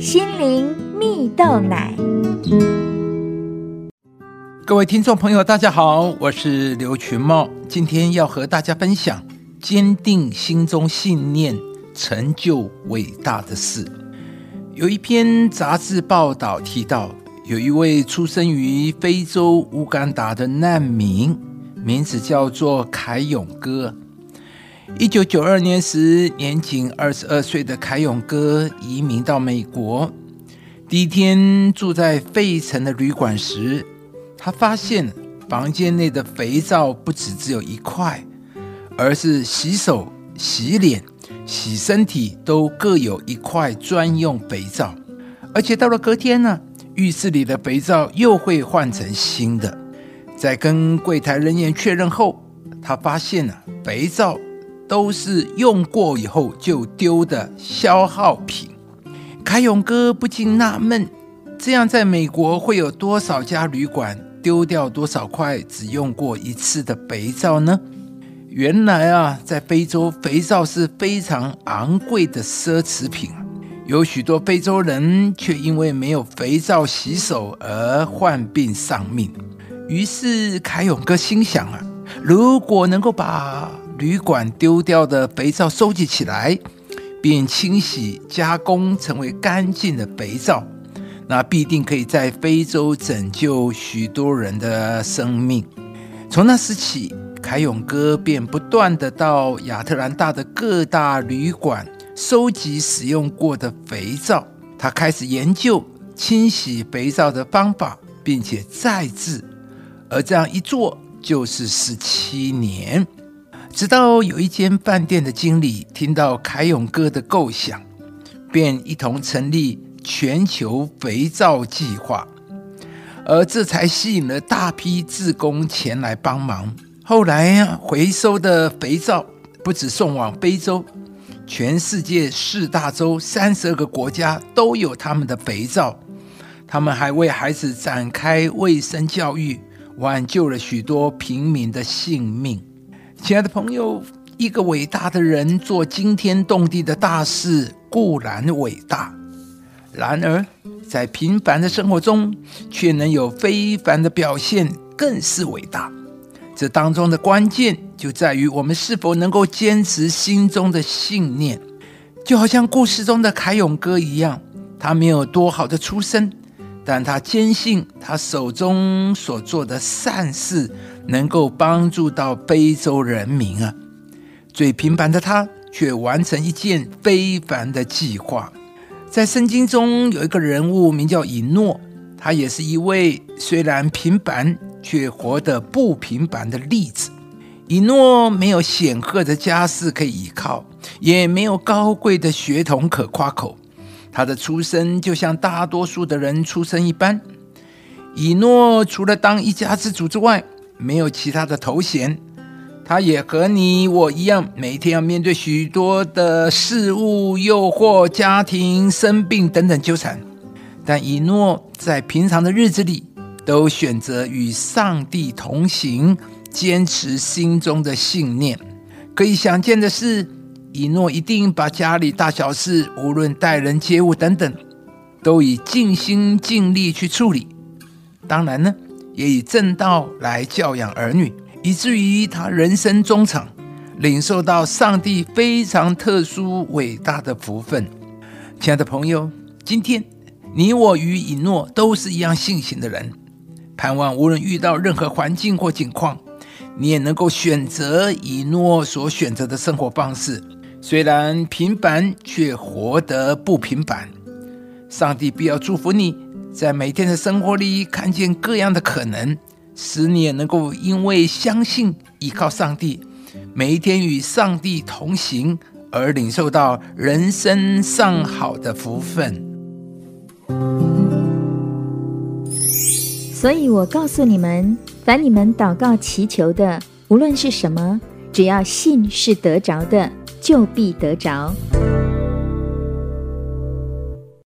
心灵蜜豆奶。各位听众朋友，大家好，我是刘群茂，今天要和大家分享：坚定心中信念，成就伟大的事。有一篇杂志报道提到，有一位出生于非洲乌干达的难民，名字叫做凯勇哥。一九九二年时，年仅二十二岁的凯永哥移民到美国。第一天住在费城的旅馆时，他发现房间内的肥皂不只只有一块，而是洗手、洗脸、洗身体都各有一块专用肥皂。而且到了隔天呢，浴室里的肥皂又会换成新的。在跟柜台人员确认后，他发现了肥皂。都是用过以后就丢的消耗品。凯勇哥不禁纳闷：这样在美国会有多少家旅馆丢掉多少块只用过一次的肥皂呢？原来啊，在非洲，肥皂是非常昂贵的奢侈品，有许多非洲人却因为没有肥皂洗手而患病丧命。于是凯勇哥心想啊，如果能够把旅馆丢掉的肥皂收集起来，并清洗加工成为干净的肥皂，那必定可以在非洲拯救许多人的生命。从那时起，凯永哥便不断的到亚特兰大的各大旅馆收集使用过的肥皂。他开始研究清洗肥皂的方法，并且再制，而这样一做就是十七年。直到有一间饭店的经理听到凯永哥的构想，便一同成立全球肥皂计划，而这才吸引了大批志工前来帮忙。后来回收的肥皂不止送往非洲，全世界四大洲三十二个国家都有他们的肥皂。他们还为孩子展开卫生教育，挽救了许多平民的性命。亲爱的朋友，一个伟大的人做惊天动地的大事固然伟大，然而在平凡的生活中却能有非凡的表现，更是伟大。这当中的关键就在于我们是否能够坚持心中的信念。就好像故事中的凯永哥一样，他没有多好的出身。但他坚信，他手中所做的善事能够帮助到非洲人民啊！最平凡的他，却完成一件非凡的计划。在圣经中有一个人物名叫以诺，他也是一位虽然平凡却活得不平凡的例子。以诺没有显赫的家世可以依靠，也没有高贵的血统可夸口。他的出生就像大多数的人出生一般。以诺除了当一家之主之外，没有其他的头衔。他也和你我一样，每天要面对许多的事物、诱惑、家庭、生病等等纠缠。但以诺在平常的日子里，都选择与上帝同行，坚持心中的信念。可以想见的是。以诺一定把家里大小事，无论待人接物等等，都以尽心尽力去处理。当然呢，也以正道来教养儿女，以至于他人生中场领受到上帝非常特殊伟大的福分。亲爱的朋友，今天你我与以诺都是一样信心的人，盼望无论遇到任何环境或境况，你也能够选择以诺所选择的生活方式。虽然平凡，却活得不平凡。上帝必要祝福你，在每天的生活里看见各样的可能，使你也能够因为相信、依靠上帝，每一天与上帝同行，而领受到人生上好的福分。所以我告诉你们，凡你们祷告祈求的，无论是什么，只要信是得着的。就必得着。